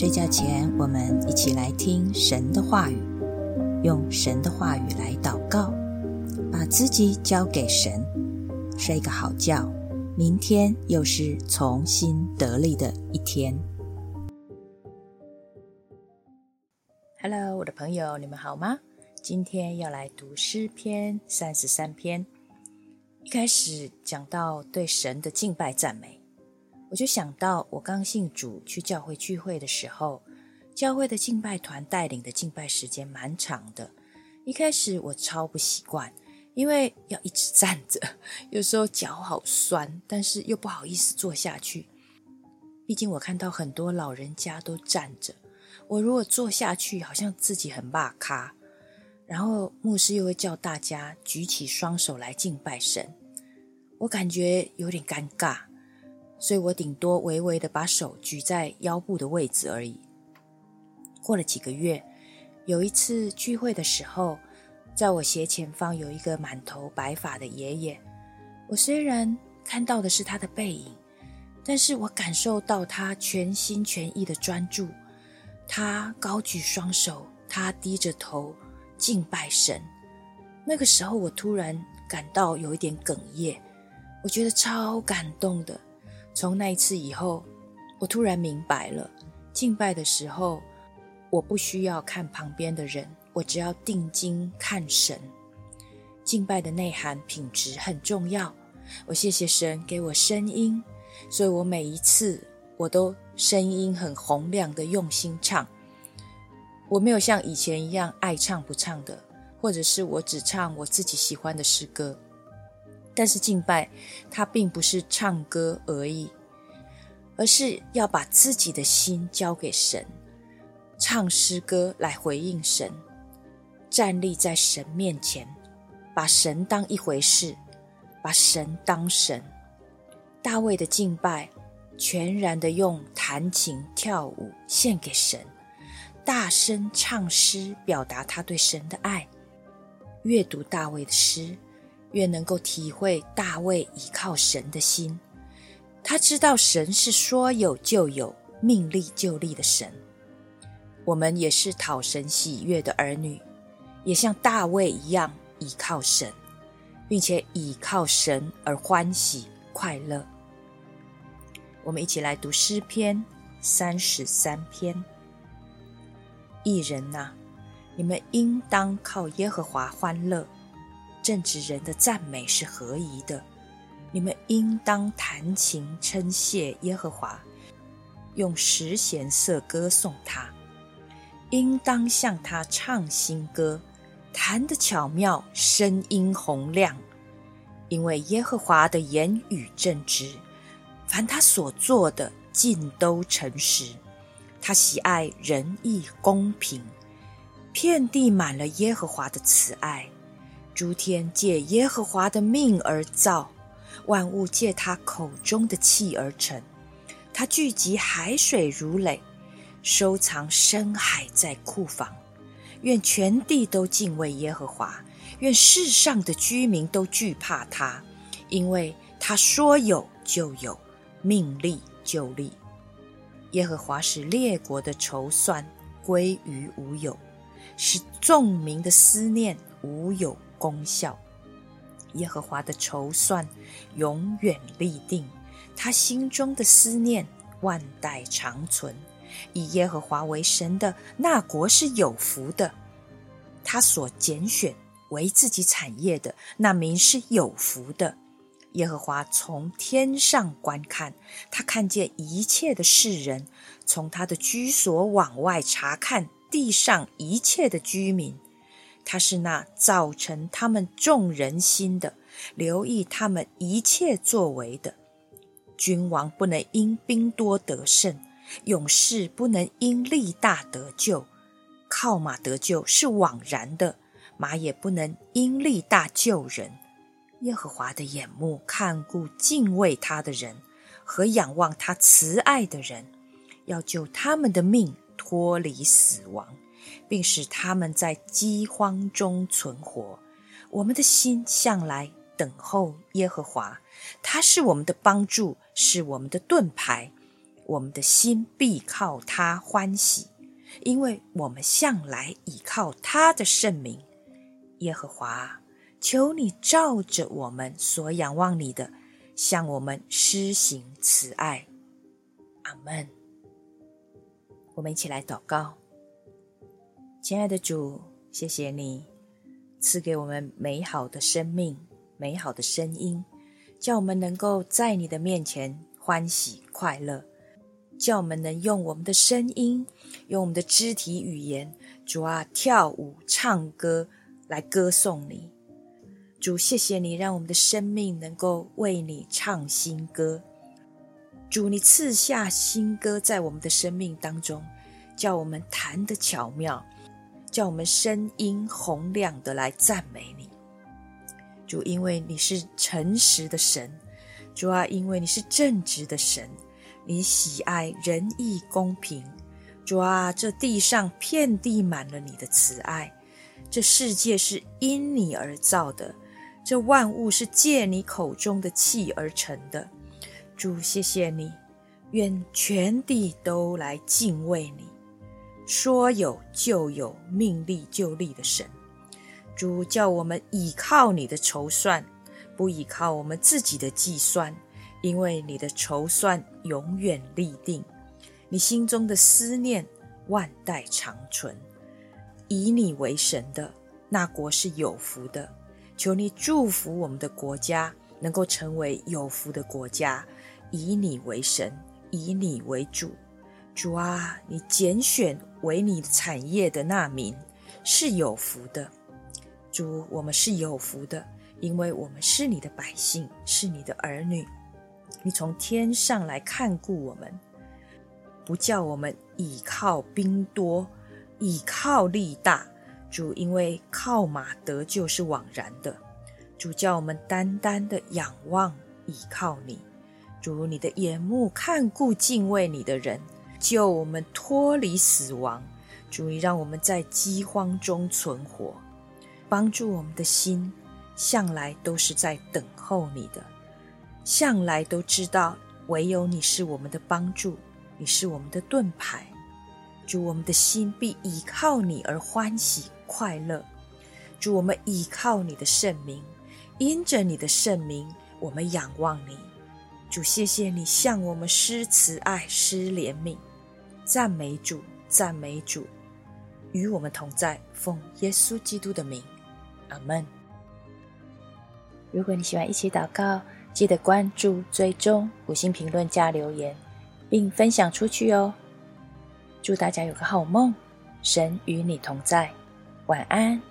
睡觉前，我们一起来听神的话语，用神的话语来祷告，把自己交给神，睡个好觉。明天又是重新得力的一天。Hello，我的朋友，你们好吗？今天要来读诗篇三十三篇。一开始讲到对神的敬拜赞美。我就想到，我刚信主去教会聚会的时候，教会的敬拜团带领的敬拜时间蛮长的。一开始我超不习惯，因为要一直站着，有时候脚好酸，但是又不好意思坐下去。毕竟我看到很多老人家都站着，我如果坐下去，好像自己很霸咖。然后牧师又会叫大家举起双手来敬拜神，我感觉有点尴尬。所以我顶多微微的把手举在腰部的位置而已。过了几个月，有一次聚会的时候，在我斜前方有一个满头白发的爷爷。我虽然看到的是他的背影，但是我感受到他全心全意的专注。他高举双手，他低着头敬拜神。那个时候，我突然感到有一点哽咽，我觉得超感动的。从那一次以后，我突然明白了，敬拜的时候，我不需要看旁边的人，我只要定睛看神。敬拜的内涵品质很重要。我谢谢神给我声音，所以我每一次我都声音很洪亮的用心唱。我没有像以前一样爱唱不唱的，或者是我只唱我自己喜欢的诗歌。但是敬拜，它并不是唱歌而已，而是要把自己的心交给神，唱诗歌来回应神，站立在神面前，把神当一回事，把神当神。大卫的敬拜，全然的用弹琴跳舞献给神，大声唱诗表达他对神的爱。阅读大卫的诗。越能够体会大卫倚靠神的心，他知道神是说有就有、命立就立的神。我们也是讨神喜悦的儿女，也像大卫一样倚靠神，并且倚靠神而欢喜快乐。我们一起来读诗篇三十三篇。一人呐，你们应当靠耶和华欢乐。正直人的赞美是合宜的，你们应当弹琴称谢耶和华，用十弦瑟歌颂他，应当向他唱新歌，弹得巧妙，声音洪亮。因为耶和华的言语正直，凡他所做的尽都诚实，他喜爱仁义公平，遍地满了耶和华的慈爱。诸天借耶和华的命而造，万物借他口中的气而成。他聚集海水如垒，收藏深海在库房。愿全地都敬畏耶和华，愿世上的居民都惧怕他，因为他说有就有，命立就立。耶和华使列国的筹算归于无有，使众民的思念无有。功效，耶和华的筹算永远立定，他心中的思念万代长存。以耶和华为神的那国是有福的，他所拣选为自己产业的那民是有福的。耶和华从天上观看，他看见一切的世人，从他的居所往外查看地上一切的居民。他是那造成他们众人心的，留意他们一切作为的。君王不能因兵多得胜，勇士不能因力大得救。靠马得救是枉然的，马也不能因力大救人。耶和华的眼目看顾敬畏他的人和仰望他慈爱的人，要救他们的命脱离死亡。并使他们在饥荒中存活。我们的心向来等候耶和华，他是我们的帮助，是我们的盾牌。我们的心必靠他欢喜，因为我们向来倚靠他的圣名。耶和华，求你照着我们所仰望你的，向我们施行慈爱。阿门。我们一起来祷告，亲爱的主，谢谢你赐给我们美好的生命、美好的声音，叫我们能够在你的面前欢喜快乐，叫我们能用我们的声音、用我们的肢体语言，主啊，跳舞、唱歌来歌颂你。主，谢谢你让我们的生命能够为你唱新歌。主，你赐下新歌在我们的生命当中，叫我们弹得巧妙，叫我们声音洪亮的来赞美你。主，因为你是诚实的神，主啊，因为你是正直的神，你喜爱仁义公平。主啊，这地上遍地满了你的慈爱，这世界是因你而造的，这万物是借你口中的气而成的。主，谢谢你，愿全地都来敬畏你。说有就有，命立就立的神。主叫我们倚靠你的筹算，不依靠我们自己的计算，因为你的筹算永远立定，你心中的思念万代长存。以你为神的那国是有福的，求你祝福我们的国家，能够成为有福的国家。以你为神，以你为主，主啊，你拣选为你产业的那民是有福的。主，我们是有福的，因为我们是你的百姓，是你的儿女。你从天上来看顾我们，不叫我们倚靠兵多，倚靠力大。主，因为靠马得救是枉然的。主叫我们单单的仰望倚靠你。主，你的眼目看顾敬畏你的人，救我们脱离死亡。主，你让我们在饥荒中存活，帮助我们的心，向来都是在等候你的，向来都知道唯有你是我们的帮助，你是我们的盾牌。主，我们的心必倚靠你而欢喜快乐。主，我们倚靠你的圣名，因着你的圣名，我们仰望你。主，谢谢你向我们施慈爱、施怜悯，赞美主，赞美主，与我们同在，奉耶稣基督的名，阿门。如果你喜欢一起祷告，记得关注、追踪、五星评论、加留言，并分享出去哦。祝大家有个好梦，神与你同在，晚安。